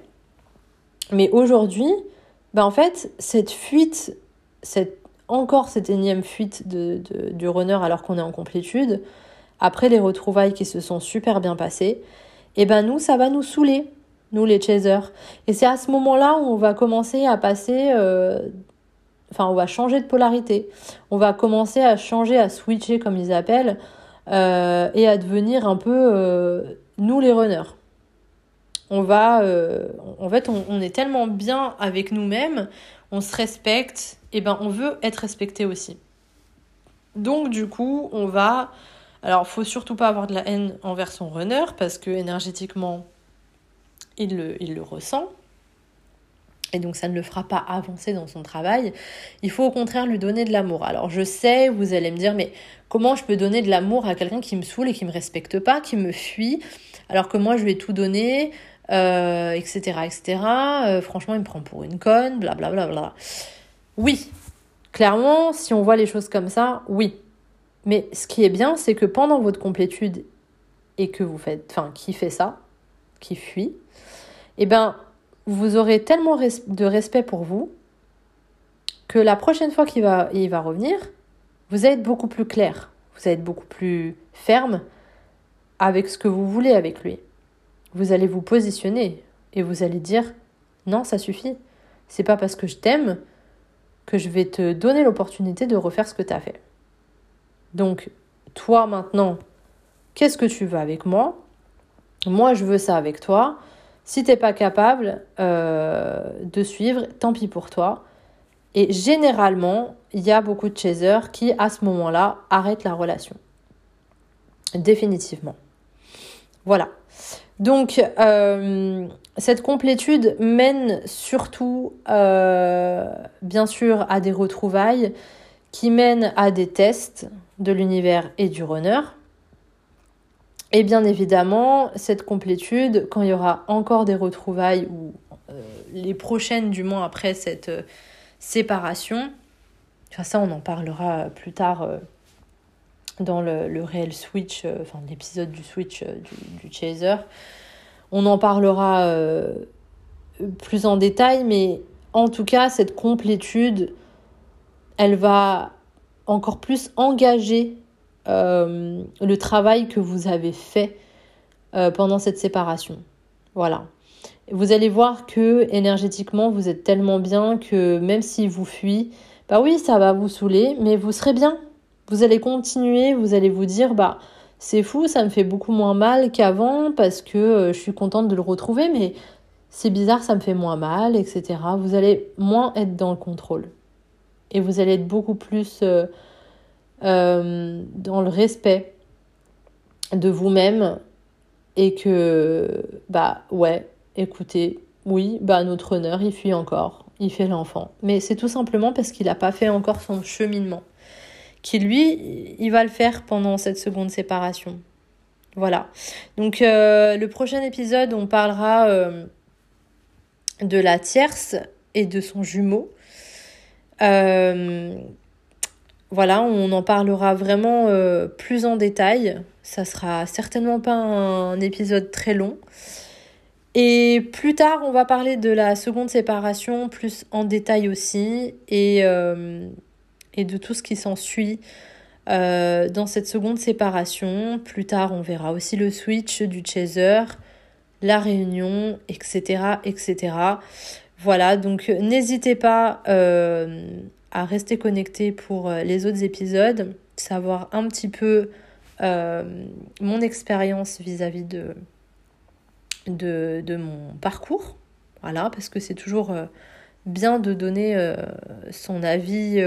Mais aujourd'hui, bah en fait, cette fuite, cette, encore cette énième fuite de, du runner alors qu'on est en complétude, après les retrouvailles qui se sont super bien passées, et eh ben nous, ça va nous saouler nous les chasers. Et c'est à ce moment-là où on va commencer à passer, euh, enfin on va changer de polarité, on va commencer à changer, à switcher comme ils appellent, euh, et à devenir un peu euh, nous les runners. On va, en fait, on, est tellement bien avec nous-mêmes, on se respecte, et ben on veut être respecté aussi. Donc du coup, on va, alors faut surtout pas avoir de la haine envers son runner parce que énergétiquement il le, ressent. Et donc ça ne le fera pas avancer dans son travail. Il faut au contraire lui donner de l'amour. Alors je sais, vous allez me dire, mais comment je peux donner de l'amour à quelqu'un qui me saoule et qui me respecte pas, qui me fuit, alors que moi je lui ai tout donné, etc. Etc. Franchement, il me prend pour une conne, blablabla. Bla, bla, bla. Oui, clairement, si on voit les choses comme ça, oui. Mais ce qui est bien, c'est que pendant votre complétude et que vous faites, enfin, qui fait ça, qui fuit, eh ben, vous aurez tellement de respect pour vous que la prochaine fois qu'il va, il va revenir, vous allez être beaucoup plus clair, vous allez être beaucoup plus ferme avec ce que vous voulez avec lui. Vous allez vous positionner et vous allez dire non, ça suffit. C'est pas parce que je t'aime que je vais te donner l'opportunité de refaire ce que tu as fait. Donc, toi maintenant, qu'est-ce que tu veux avec moi? Moi, je veux ça avec toi. Si t'es pas capable euh, de suivre, tant pis pour toi. Et généralement, il y a beaucoup de chasers qui, à ce moment-là, arrêtent la relation. Définitivement. Voilà. Donc, euh, cette complétude mène surtout, euh, bien sûr, à des retrouvailles qui mènent à des tests de l'univers et du runner. Et bien évidemment, cette complétude, quand il y aura encore des retrouvailles ou euh, les prochaines du moins après cette euh, séparation, enfin ça on en parlera plus tard euh, dans le, réel switch, enfin l'épisode du switch du, chaser, on en parlera plus en détail, mais en tout cas cette complétude, elle va encore plus engager euh, le travail que vous avez fait euh, pendant cette séparation. Voilà. Vous allez voir que énergétiquement, vous êtes tellement bien que même s'il vous fuit, bah oui, ça va vous saouler, mais vous serez bien. Vous allez continuer, vous allez vous dire, bah c'est fou, ça me fait beaucoup moins mal qu'avant parce que euh, je suis contente de le retrouver, mais c'est bizarre, ça me fait moins mal, etc. Vous allez moins être dans le contrôle. Et vous allez être beaucoup plus euh, dans le respect de vous-même et que, bah ouais, écoutez, oui, bah notre honneur, il fuit encore, il fait l'enfant. Mais c'est tout simplement parce qu'il n'a pas fait encore son cheminement. Qui lui, il va le faire pendant cette seconde séparation. Voilà. Donc euh, le prochain épisode, on parlera euh, de la tierce et de son jumeau. Voilà, on en parlera vraiment euh, plus en détail. Ça sera certainement pas un, épisode très long. Et plus tard, on va parler de la seconde séparation, plus en détail aussi, et, euh, et de tout ce qui s'ensuit euh, dans cette seconde séparation. Plus tard, on verra aussi le switch du chaser, la réunion, etc. etc. Voilà, donc n'hésitez pas à rester connecté pour euh, les autres épisodes, savoir un petit peu euh, mon expérience vis-à-vis de, de, mon parcours. Voilà, parce que c'est toujours euh, bien de donner son avis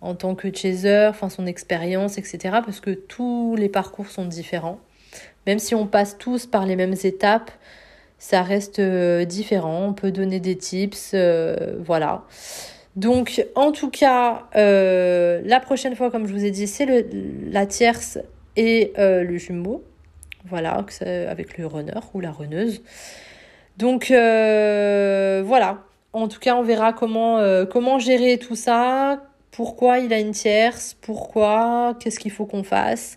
en tant que chaser, enfin son expérience, etc. Parce que tous les parcours sont différents. Même si on passe tous par les mêmes étapes, ça reste différent. On peut donner des tips, voilà. Donc, en tout cas, euh, la prochaine fois, comme je vous ai dit, c'est la tierce et euh, le jumbo. Voilà, avec le runner ou la runneuse. Donc, euh, voilà. En tout cas, on verra comment, comment gérer tout ça. Pourquoi il a une tierce? Pourquoi? Qu'est-ce qu'il faut qu'on fasse?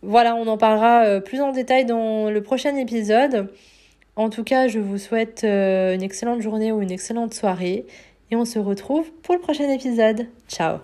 Voilà, on en parlera plus en détail dans le prochain épisode. En tout cas, je vous souhaite une excellente journée ou une excellente soirée et on se retrouve pour le prochain épisode. Ciao